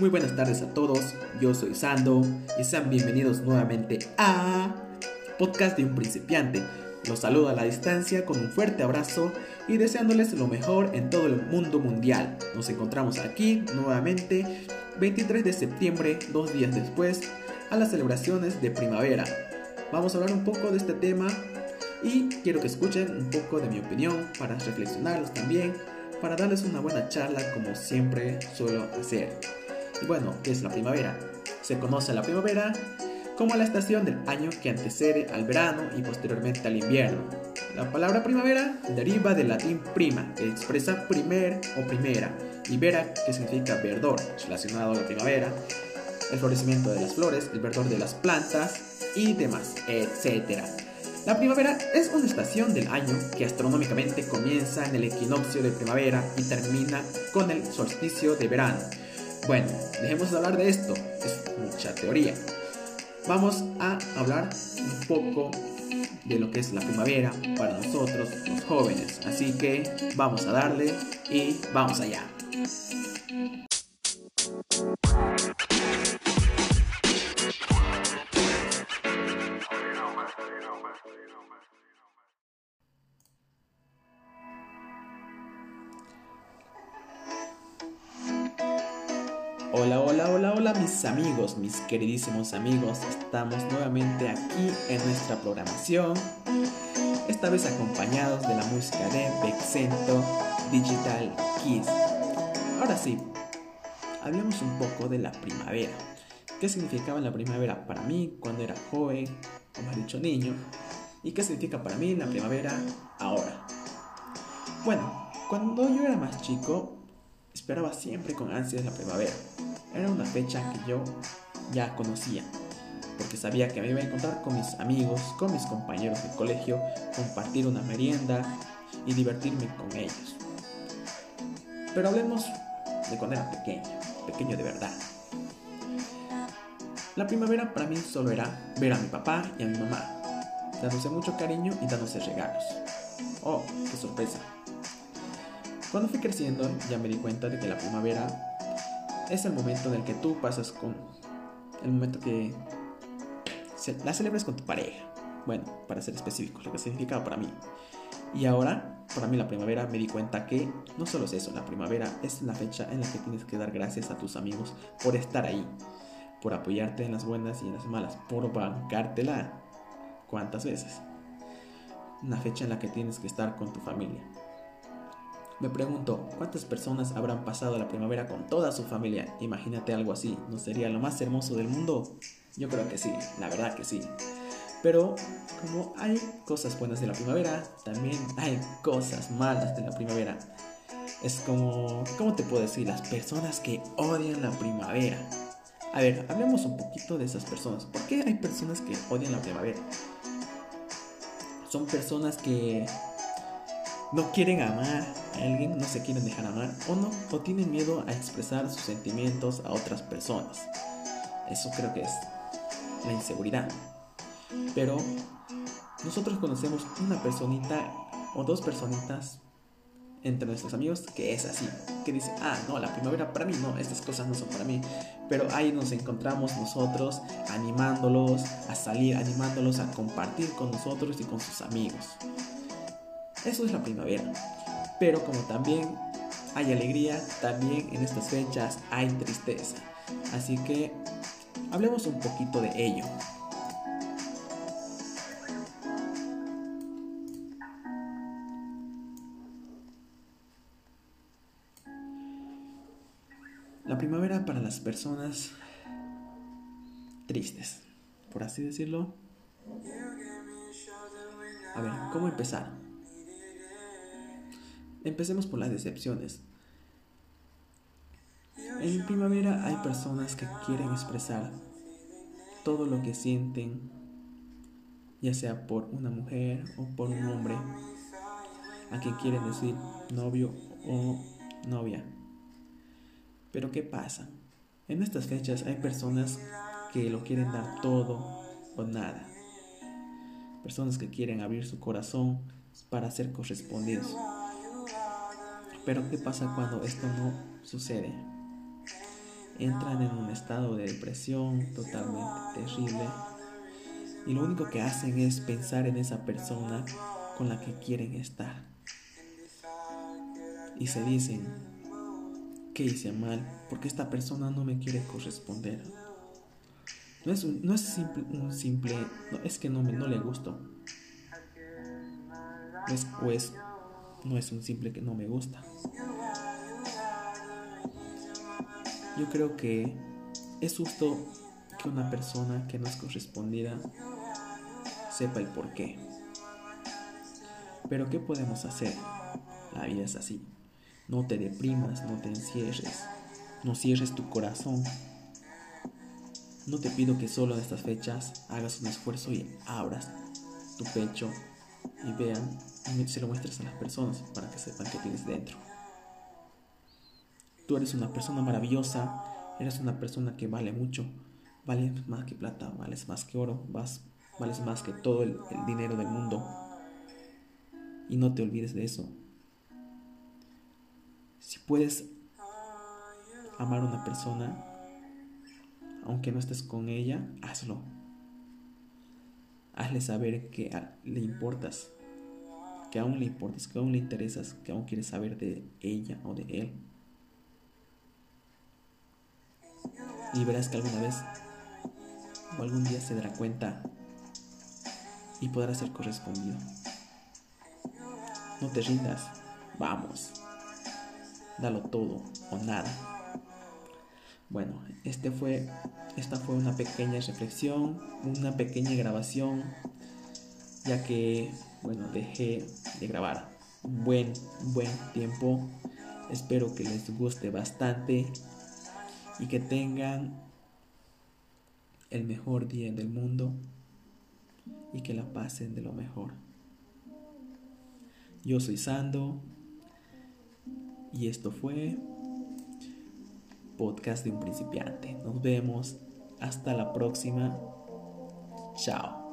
Muy buenas tardes a todos, yo soy Sando y sean bienvenidos nuevamente a Podcast de un principiante. Los saludo a la distancia con un fuerte abrazo y deseándoles lo mejor en todo el mundo mundial. Nos encontramos aquí nuevamente 23 de septiembre, dos días después, a las celebraciones de primavera. Vamos a hablar un poco de este tema y quiero que escuchen un poco de mi opinión para reflexionarlos también, para darles una buena charla como siempre suelo hacer. Bueno, ¿qué es la primavera? Se conoce la primavera como la estación del año que antecede al verano y posteriormente al invierno. La palabra primavera deriva del latín prima, que expresa primer o primera, y vera, que significa verdor, relacionado a la primavera, el florecimiento de las flores, el verdor de las plantas y demás, etc. La primavera es una estación del año que astronómicamente comienza en el equinoccio de primavera y termina con el solsticio de verano. Bueno, dejemos de hablar de esto, es mucha teoría. Vamos a hablar un poco de lo que es la primavera para nosotros los jóvenes. Así que vamos a darle y vamos allá. Hola, hola, hola, hola mis amigos, mis queridísimos amigos. Estamos nuevamente aquí en nuestra programación. Esta vez acompañados de la música de Bexento Digital Kiss. Ahora sí, hablemos un poco de la primavera. ¿Qué significaba la primavera para mí cuando era joven, o más dicho niño? ¿Y qué significa para mí la primavera ahora? Bueno, cuando yo era más chico, esperaba siempre con ansias la primavera. Era una fecha que yo ya conocía, porque sabía que me iba a encontrar con mis amigos, con mis compañeros de colegio, compartir una merienda y divertirme con ellos. Pero hablemos de cuando era pequeño, pequeño de verdad. La primavera para mí solo era ver a mi papá y a mi mamá, dándose mucho cariño y dándose regalos. Oh, qué sorpresa. Cuando fui creciendo ya me di cuenta de que la primavera es el momento en el que tú pasas con... El momento que la celebras con tu pareja. Bueno, para ser específico, lo que significaba para mí. Y ahora, para mí la primavera me di cuenta que no solo es eso, la primavera es la fecha en la que tienes que dar gracias a tus amigos por estar ahí, por apoyarte en las buenas y en las malas, por bancártela. ¿Cuántas veces? Una fecha en la que tienes que estar con tu familia. Me pregunto, ¿cuántas personas habrán pasado la primavera con toda su familia? Imagínate algo así, ¿no sería lo más hermoso del mundo? Yo creo que sí, la verdad que sí. Pero como hay cosas buenas de la primavera, también hay cosas malas de la primavera. Es como, ¿cómo te puedo decir? Las personas que odian la primavera. A ver, hablemos un poquito de esas personas. ¿Por qué hay personas que odian la primavera? Son personas que no quieren amar a alguien, no se quieren dejar amar o no, o tienen miedo a expresar sus sentimientos a otras personas. Eso creo que es la inseguridad. Pero nosotros conocemos una personita o dos personitas entre nuestros amigos que es así, que dice, ah, no, la primavera para mí no, estas cosas no son para mí. Pero ahí nos encontramos nosotros animándolos a salir, animándolos a compartir con nosotros y con sus amigos. Eso es la primavera. Pero como también hay alegría, también en estas fechas hay tristeza. Así que hablemos un poquito de ello. La primavera para las personas tristes, por así decirlo. A ver, ¿cómo empezar? Empecemos por las decepciones. En primavera hay personas que quieren expresar todo lo que sienten, ya sea por una mujer o por un hombre, a quien quieren decir novio o novia. Pero ¿qué pasa? En estas fechas hay personas que lo quieren dar todo o nada. Personas que quieren abrir su corazón para ser correspondidos. Pero ¿qué pasa cuando esto no sucede? entran en un estado de depresión totalmente terrible y lo único que hacen es pensar en esa persona con la que quieren estar. Y se dicen, ¿qué hice mal? Porque esta persona no me quiere corresponder. No es un, no es simple, un simple, no, es que no, me, no le gusto. Es, pues, no es un simple que no me gusta. Yo creo que es justo que una persona que no es correspondida sepa el por qué. Pero ¿qué podemos hacer? La vida es así. No te deprimas, no te encierres, no cierres tu corazón. No te pido que solo en estas fechas hagas un esfuerzo y abras tu pecho y vean se lo muestres a las personas para que sepan qué tienes dentro. Tú eres una persona maravillosa, eres una persona que vale mucho, vales más que plata, vales más que oro, vales más que todo el, el dinero del mundo. Y no te olvides de eso. Si puedes amar a una persona, aunque no estés con ella, hazlo. Hazle saber que le importas, que aún le importas, que aún le interesas, que aún quieres saber de ella o de él. Y verás que alguna vez o algún día se dará cuenta y podrá ser correspondido. No te rindas, vamos, dalo todo o nada. Bueno, este fue, esta fue una pequeña reflexión, una pequeña grabación, ya que, bueno, dejé de grabar un buen, buen tiempo. Espero que les guste bastante y que tengan el mejor día del mundo y que la pasen de lo mejor. Yo soy Sando y esto fue podcast de un principiante. Nos vemos hasta la próxima. Chao.